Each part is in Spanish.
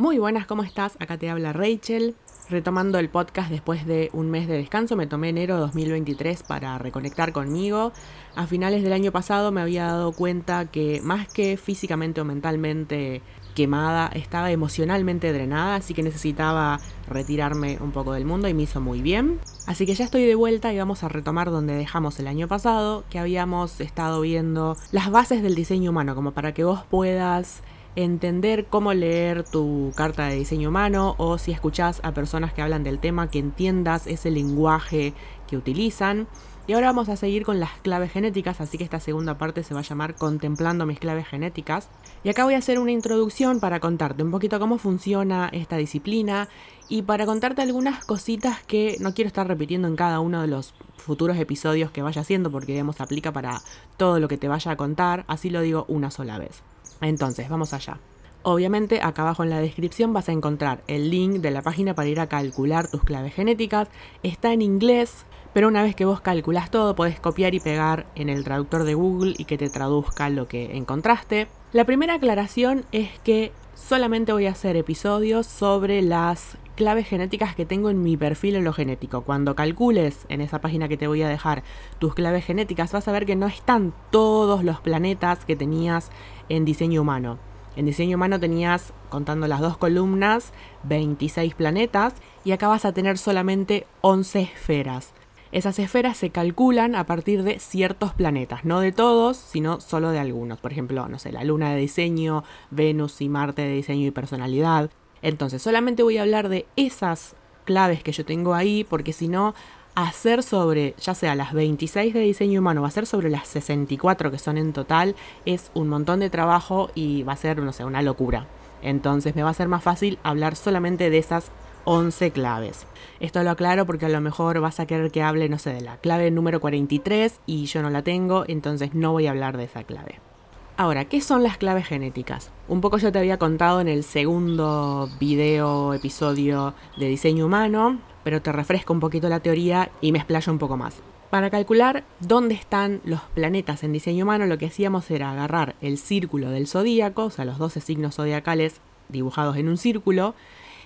Muy buenas, ¿cómo estás? Acá te habla Rachel. Retomando el podcast después de un mes de descanso, me tomé enero 2023 para reconectar conmigo. A finales del año pasado me había dado cuenta que más que físicamente o mentalmente quemada, estaba emocionalmente drenada, así que necesitaba retirarme un poco del mundo y me hizo muy bien. Así que ya estoy de vuelta y vamos a retomar donde dejamos el año pasado, que habíamos estado viendo las bases del diseño humano, como para que vos puedas entender cómo leer tu carta de diseño humano o si escuchás a personas que hablan del tema, que entiendas ese lenguaje que utilizan. Y ahora vamos a seguir con las claves genéticas, así que esta segunda parte se va a llamar Contemplando mis claves genéticas. Y acá voy a hacer una introducción para contarte un poquito cómo funciona esta disciplina y para contarte algunas cositas que no quiero estar repitiendo en cada uno de los futuros episodios que vaya haciendo porque digamos aplica para todo lo que te vaya a contar, así lo digo una sola vez. Entonces, vamos allá. Obviamente acá abajo en la descripción vas a encontrar el link de la página para ir a calcular tus claves genéticas. Está en inglés, pero una vez que vos calculas todo podés copiar y pegar en el traductor de Google y que te traduzca lo que encontraste. La primera aclaración es que solamente voy a hacer episodios sobre las claves genéticas que tengo en mi perfil en lo genético. Cuando calcules en esa página que te voy a dejar tus claves genéticas, vas a ver que no están todos los planetas que tenías en diseño humano. En diseño humano tenías, contando las dos columnas, 26 planetas y acá vas a tener solamente 11 esferas. Esas esferas se calculan a partir de ciertos planetas, no de todos, sino solo de algunos. Por ejemplo, no sé, la Luna de diseño, Venus y Marte de diseño y personalidad. Entonces, solamente voy a hablar de esas claves que yo tengo ahí, porque si no, hacer sobre, ya sea las 26 de diseño humano o hacer sobre las 64 que son en total, es un montón de trabajo y va a ser, no sé, una locura. Entonces me va a ser más fácil hablar solamente de esas 11 claves. Esto lo aclaro porque a lo mejor vas a querer que hable, no sé, de la clave número 43 y yo no la tengo, entonces no voy a hablar de esa clave. Ahora, ¿qué son las claves genéticas? Un poco yo te había contado en el segundo video, episodio de diseño humano, pero te refresco un poquito la teoría y me explayo un poco más. Para calcular dónde están los planetas en diseño humano, lo que hacíamos era agarrar el círculo del zodíaco, o sea, los 12 signos zodiacales dibujados en un círculo.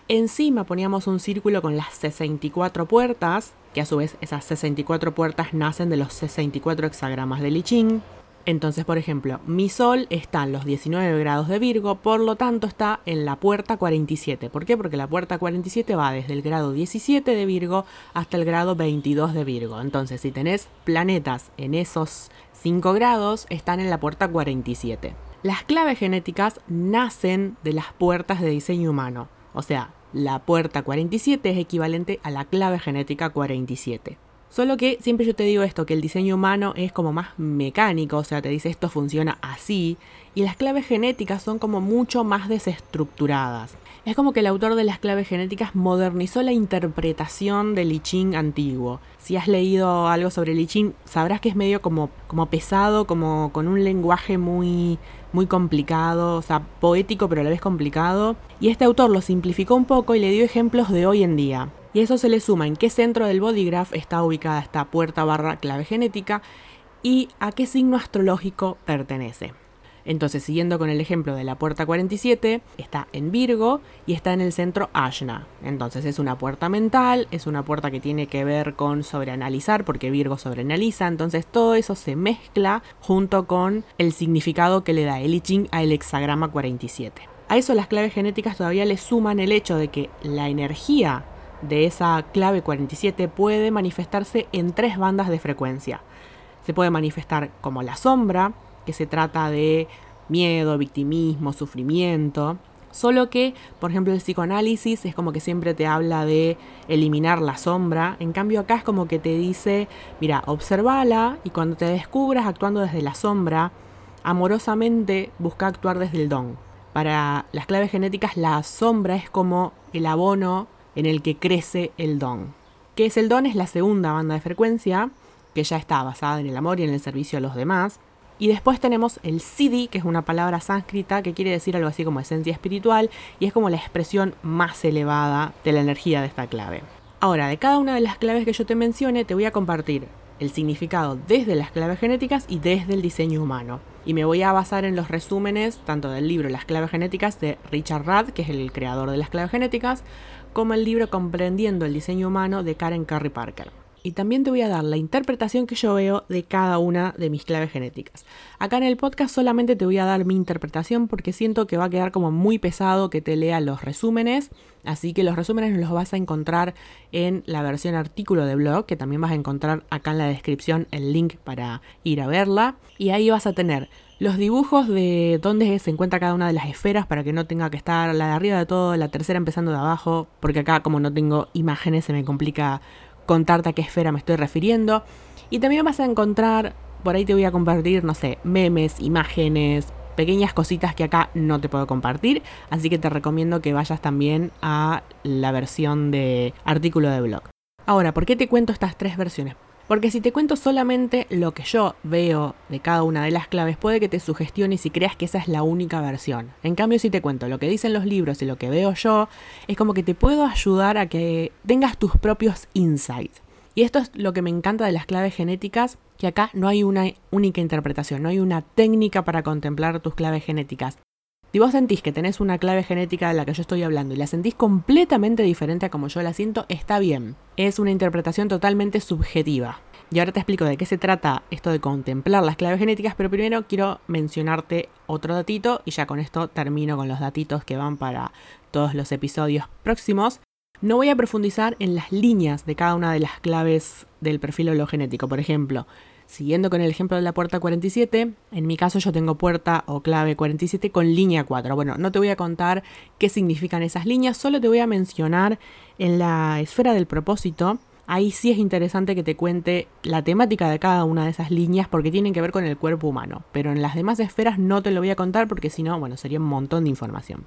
Encima poníamos un círculo con las 64 puertas, que a su vez esas 64 puertas nacen de los 64 hexagramas de I Ching. Entonces, por ejemplo, mi Sol está en los 19 grados de Virgo, por lo tanto está en la puerta 47. ¿Por qué? Porque la puerta 47 va desde el grado 17 de Virgo hasta el grado 22 de Virgo. Entonces, si tenés planetas en esos 5 grados, están en la puerta 47. Las claves genéticas nacen de las puertas de diseño humano. O sea, la puerta 47 es equivalente a la clave genética 47. Solo que siempre yo te digo esto, que el diseño humano es como más mecánico, o sea, te dice esto funciona así, y las claves genéticas son como mucho más desestructuradas. Es como que el autor de las claves genéticas modernizó la interpretación del I Ching antiguo. Si has leído algo sobre el I Ching, sabrás que es medio como, como pesado, como con un lenguaje muy, muy complicado, o sea, poético pero a la vez complicado. Y este autor lo simplificó un poco y le dio ejemplos de hoy en día. Y eso se le suma en qué centro del bodygraph está ubicada esta puerta barra clave genética y a qué signo astrológico pertenece. Entonces, siguiendo con el ejemplo de la puerta 47, está en Virgo y está en el centro Ashna. Entonces, es una puerta mental, es una puerta que tiene que ver con sobreanalizar, porque Virgo sobreanaliza. Entonces, todo eso se mezcla junto con el significado que le da el I Ching al hexagrama 47. A eso las claves genéticas todavía le suman el hecho de que la energía de esa clave 47 puede manifestarse en tres bandas de frecuencia. Se puede manifestar como la sombra, que se trata de miedo, victimismo, sufrimiento. Solo que, por ejemplo, el psicoanálisis es como que siempre te habla de eliminar la sombra. En cambio, acá es como que te dice, mira, observala y cuando te descubras actuando desde la sombra, amorosamente busca actuar desde el don. Para las claves genéticas, la sombra es como el abono en el que crece el don. ¿Qué es el don? Es la segunda banda de frecuencia, que ya está basada en el amor y en el servicio a los demás. Y después tenemos el Siddhi, que es una palabra sánscrita que quiere decir algo así como esencia espiritual y es como la expresión más elevada de la energía de esta clave. Ahora, de cada una de las claves que yo te mencione, te voy a compartir el significado desde las claves genéticas y desde el diseño humano. Y me voy a basar en los resúmenes tanto del libro Las claves genéticas de Richard Rudd, que es el creador de las claves genéticas, como el libro Comprendiendo el diseño humano de Karen Curry Parker y también te voy a dar la interpretación que yo veo de cada una de mis claves genéticas. Acá en el podcast solamente te voy a dar mi interpretación porque siento que va a quedar como muy pesado que te lea los resúmenes, así que los resúmenes los vas a encontrar en la versión artículo de blog, que también vas a encontrar acá en la descripción el link para ir a verla, y ahí vas a tener los dibujos de dónde se encuentra cada una de las esferas para que no tenga que estar la de arriba de todo, la tercera empezando de abajo, porque acá como no tengo imágenes se me complica contarte a qué esfera me estoy refiriendo. Y también vas a encontrar, por ahí te voy a compartir, no sé, memes, imágenes, pequeñas cositas que acá no te puedo compartir. Así que te recomiendo que vayas también a la versión de artículo de blog. Ahora, ¿por qué te cuento estas tres versiones? Porque si te cuento solamente lo que yo veo de cada una de las claves, puede que te sugestiones y creas que esa es la única versión. En cambio, si te cuento lo que dicen los libros y lo que veo yo, es como que te puedo ayudar a que tengas tus propios insights. Y esto es lo que me encanta de las claves genéticas, que acá no hay una única interpretación, no hay una técnica para contemplar tus claves genéticas. Si vos sentís que tenés una clave genética de la que yo estoy hablando y la sentís completamente diferente a como yo la siento, está bien. Es una interpretación totalmente subjetiva. Y ahora te explico de qué se trata esto de contemplar las claves genéticas, pero primero quiero mencionarte otro datito y ya con esto termino con los datitos que van para todos los episodios próximos. No voy a profundizar en las líneas de cada una de las claves del perfil hologenético. Por ejemplo, Siguiendo con el ejemplo de la puerta 47, en mi caso yo tengo puerta o clave 47 con línea 4. Bueno, no te voy a contar qué significan esas líneas, solo te voy a mencionar en la esfera del propósito. Ahí sí es interesante que te cuente la temática de cada una de esas líneas porque tienen que ver con el cuerpo humano. Pero en las demás esferas no te lo voy a contar porque si no, bueno, sería un montón de información.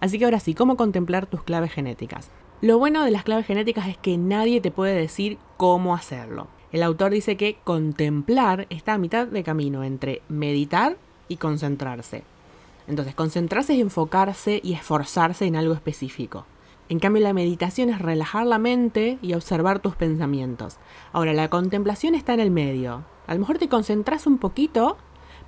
Así que ahora sí, ¿cómo contemplar tus claves genéticas? Lo bueno de las claves genéticas es que nadie te puede decir cómo hacerlo. El autor dice que contemplar está a mitad de camino entre meditar y concentrarse. Entonces, concentrarse es enfocarse y esforzarse en algo específico. En cambio, la meditación es relajar la mente y observar tus pensamientos. Ahora, la contemplación está en el medio. A lo mejor te concentras un poquito,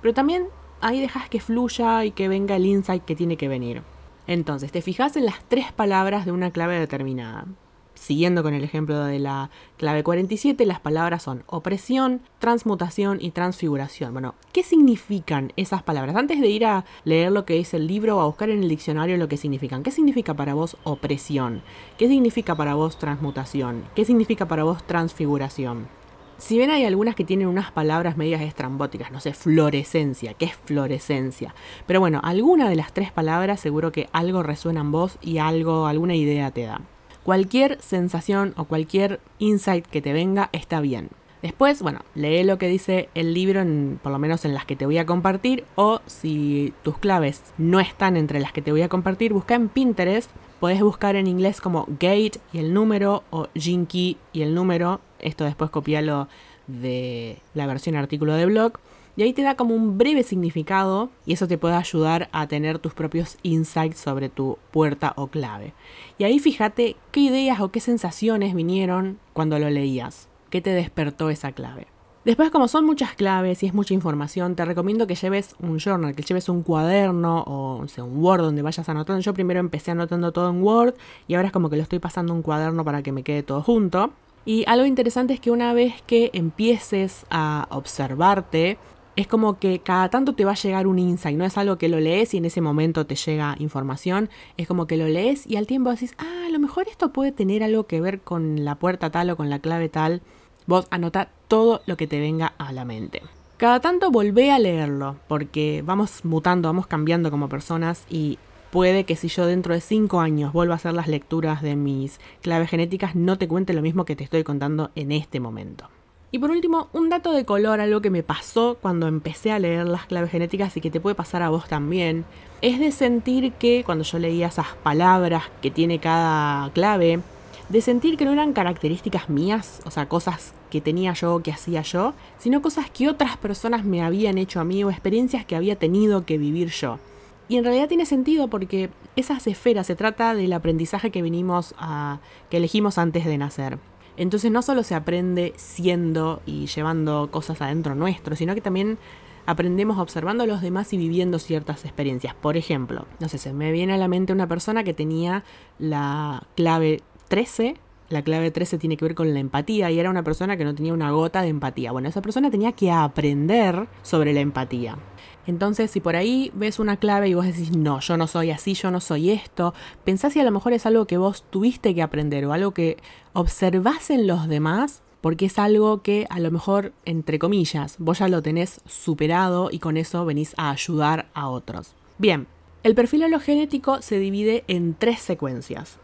pero también ahí dejas que fluya y que venga el insight que tiene que venir. Entonces, te fijas en las tres palabras de una clave determinada siguiendo con el ejemplo de la clave 47, las palabras son opresión, transmutación y transfiguración. Bueno, ¿qué significan esas palabras? Antes de ir a leer lo que dice el libro o a buscar en el diccionario lo que significan, ¿qué significa para vos opresión? ¿Qué significa para vos transmutación? ¿Qué significa para vos transfiguración? Si bien hay algunas que tienen unas palabras medias estrambóticas, no sé, florescencia, ¿qué es florescencia? Pero bueno, alguna de las tres palabras seguro que algo resuena en vos y algo, alguna idea te da. Cualquier sensación o cualquier insight que te venga está bien. Después, bueno, lee lo que dice el libro, en, por lo menos en las que te voy a compartir, o si tus claves no están entre las que te voy a compartir, busca en Pinterest. Puedes buscar en inglés como gate y el número, o Jinky y el número. Esto después copialo de la versión artículo de blog. Y ahí te da como un breve significado y eso te puede ayudar a tener tus propios insights sobre tu puerta o clave. Y ahí fíjate qué ideas o qué sensaciones vinieron cuando lo leías, qué te despertó esa clave. Después, como son muchas claves y es mucha información, te recomiendo que lleves un journal, que lleves un cuaderno o un Word donde vayas anotando. Yo primero empecé anotando todo en Word y ahora es como que lo estoy pasando un cuaderno para que me quede todo junto. Y algo interesante es que una vez que empieces a observarte, es como que cada tanto te va a llegar un insight, no es algo que lo lees y en ese momento te llega información, es como que lo lees y al tiempo decís, ah, a lo mejor esto puede tener algo que ver con la puerta tal o con la clave tal. Vos anota todo lo que te venga a la mente. Cada tanto volvé a leerlo, porque vamos mutando, vamos cambiando como personas y puede que si yo dentro de 5 años vuelvo a hacer las lecturas de mis claves genéticas, no te cuente lo mismo que te estoy contando en este momento. Y por último, un dato de color, algo que me pasó cuando empecé a leer las claves genéticas y que te puede pasar a vos también, es de sentir que cuando yo leía esas palabras que tiene cada clave, de sentir que no eran características mías, o sea, cosas que tenía yo, que hacía yo, sino cosas que otras personas me habían hecho a mí o experiencias que había tenido que vivir yo. Y en realidad tiene sentido porque esas esferas se trata del aprendizaje que vinimos a. que elegimos antes de nacer. Entonces no solo se aprende siendo y llevando cosas adentro nuestro, sino que también aprendemos observando a los demás y viviendo ciertas experiencias. Por ejemplo, no sé, se me viene a la mente una persona que tenía la clave 13. La clave 13 tiene que ver con la empatía y era una persona que no tenía una gota de empatía. Bueno, esa persona tenía que aprender sobre la empatía. Entonces, si por ahí ves una clave y vos decís, no, yo no soy así, yo no soy esto, pensás si a lo mejor es algo que vos tuviste que aprender o algo que observás en los demás, porque es algo que a lo mejor, entre comillas, vos ya lo tenés superado y con eso venís a ayudar a otros. Bien, el perfil hologenético se divide en tres secuencias.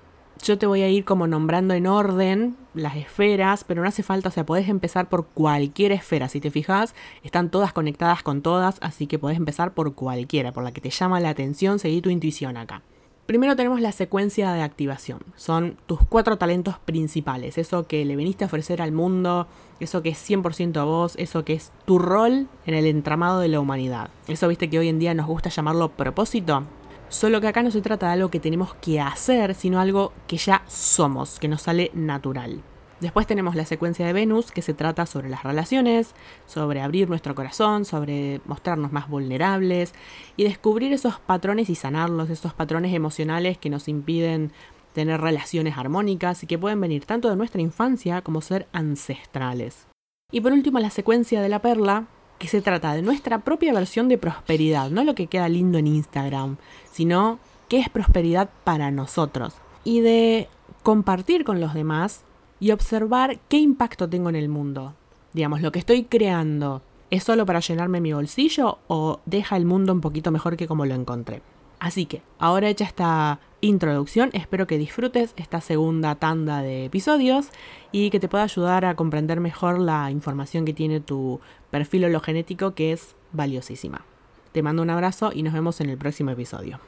Yo te voy a ir como nombrando en orden las esferas, pero no hace falta, o sea, podés empezar por cualquier esfera. Si te fijas, están todas conectadas con todas, así que podés empezar por cualquiera, por la que te llama la atención, seguí tu intuición acá. Primero tenemos la secuencia de activación. Son tus cuatro talentos principales. Eso que le viniste a ofrecer al mundo, eso que es 100% a vos, eso que es tu rol en el entramado de la humanidad. Eso viste que hoy en día nos gusta llamarlo propósito. Solo que acá no se trata de algo que tenemos que hacer, sino algo que ya somos, que nos sale natural. Después tenemos la secuencia de Venus, que se trata sobre las relaciones, sobre abrir nuestro corazón, sobre mostrarnos más vulnerables y descubrir esos patrones y sanarlos, esos patrones emocionales que nos impiden tener relaciones armónicas y que pueden venir tanto de nuestra infancia como ser ancestrales. Y por último, la secuencia de la perla, que se trata de nuestra propia versión de prosperidad, no lo que queda lindo en Instagram, sino qué es prosperidad para nosotros. Y de compartir con los demás y observar qué impacto tengo en el mundo. Digamos, lo que estoy creando, ¿es solo para llenarme mi bolsillo o deja el mundo un poquito mejor que como lo encontré? Así que, ahora hecha esta introducción, espero que disfrutes esta segunda tanda de episodios y que te pueda ayudar a comprender mejor la información que tiene tu perfil hologenético que es valiosísima. Te mando un abrazo y nos vemos en el próximo episodio.